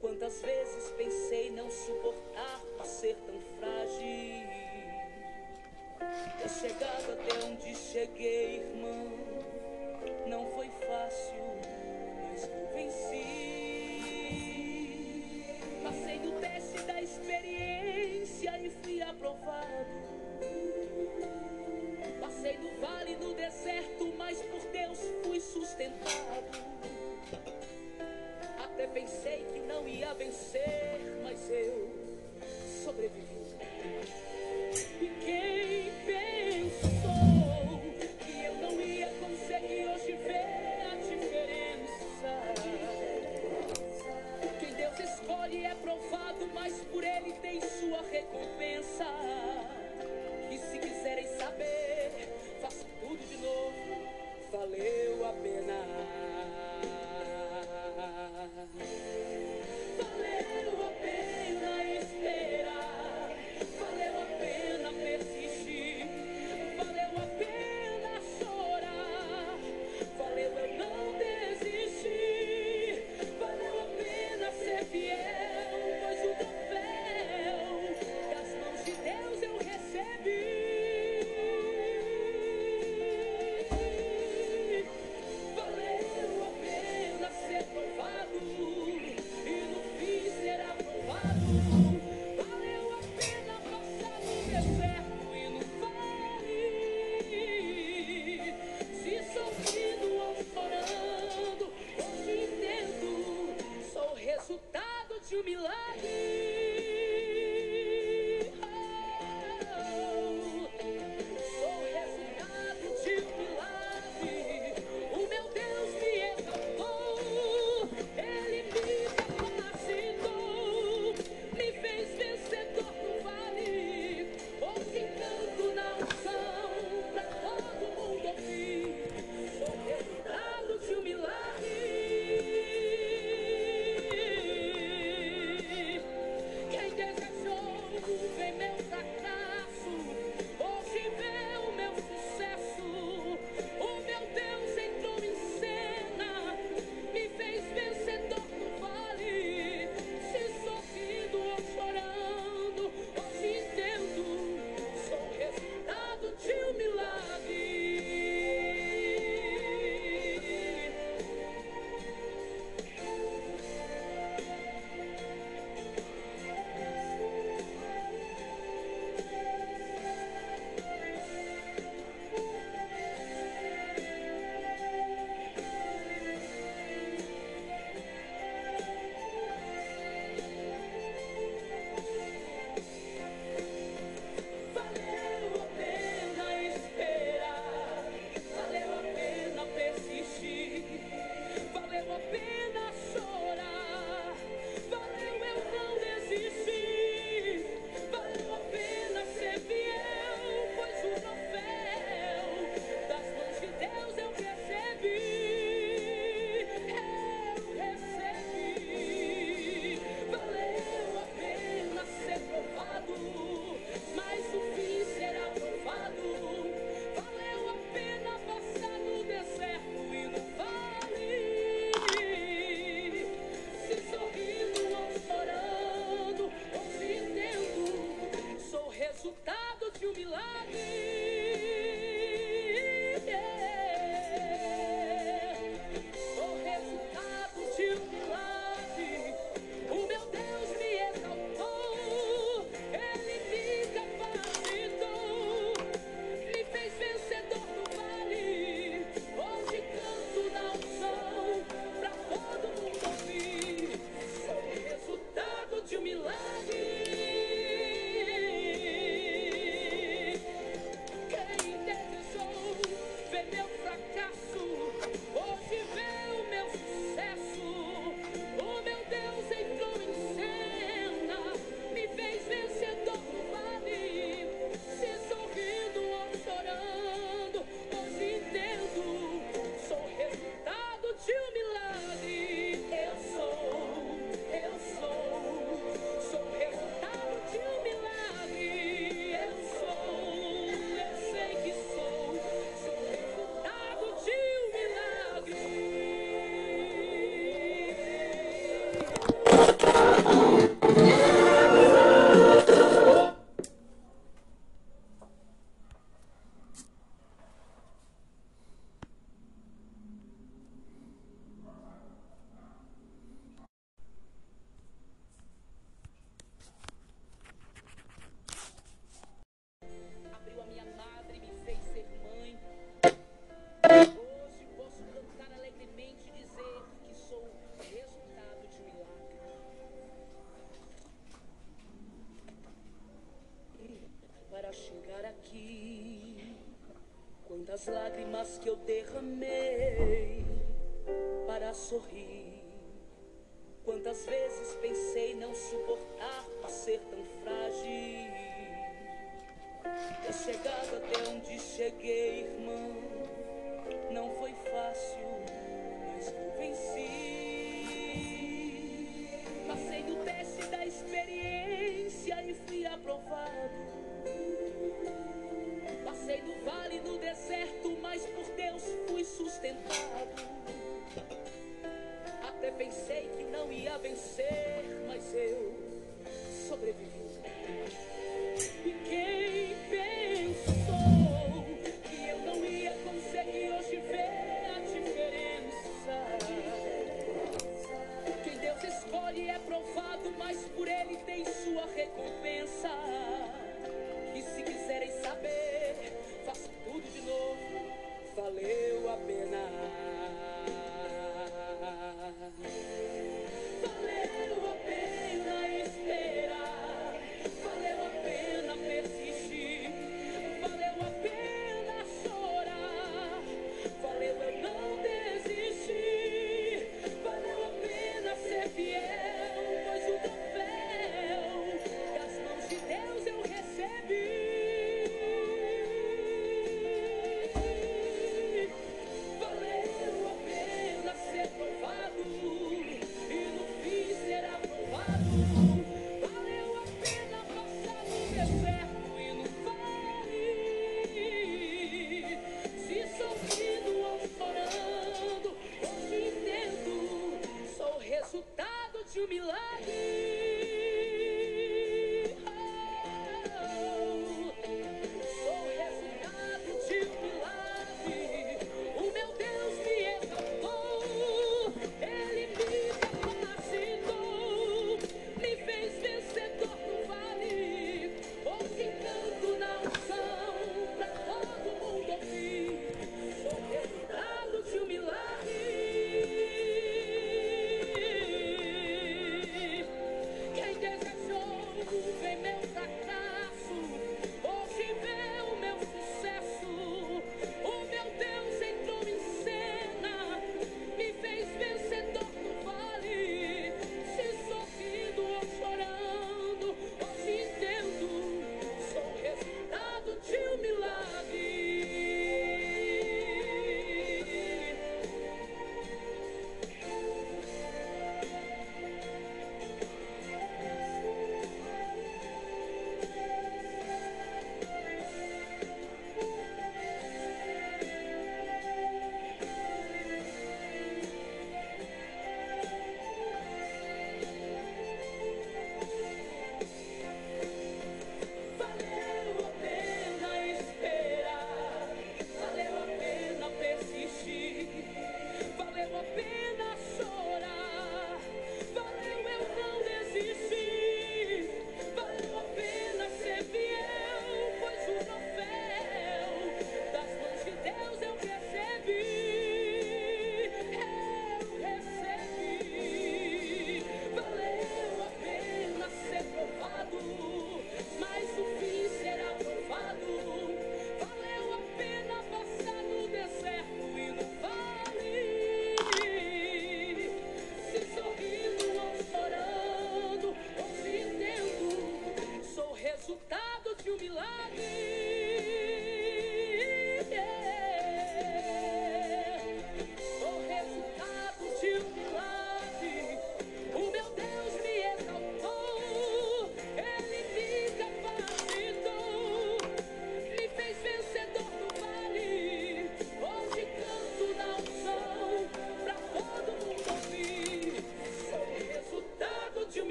Quantas vezes pensei não suportar por ser tão frágil. Ter chegado até onde cheguei, irmão, não foi fácil, mas venci. Passei do teste. Dado de um milagre. Quantas vezes pensei não suportar por ser tão frágil. Ter chegado até onde cheguei, irmão, não foi fácil, mas venci. de milagre.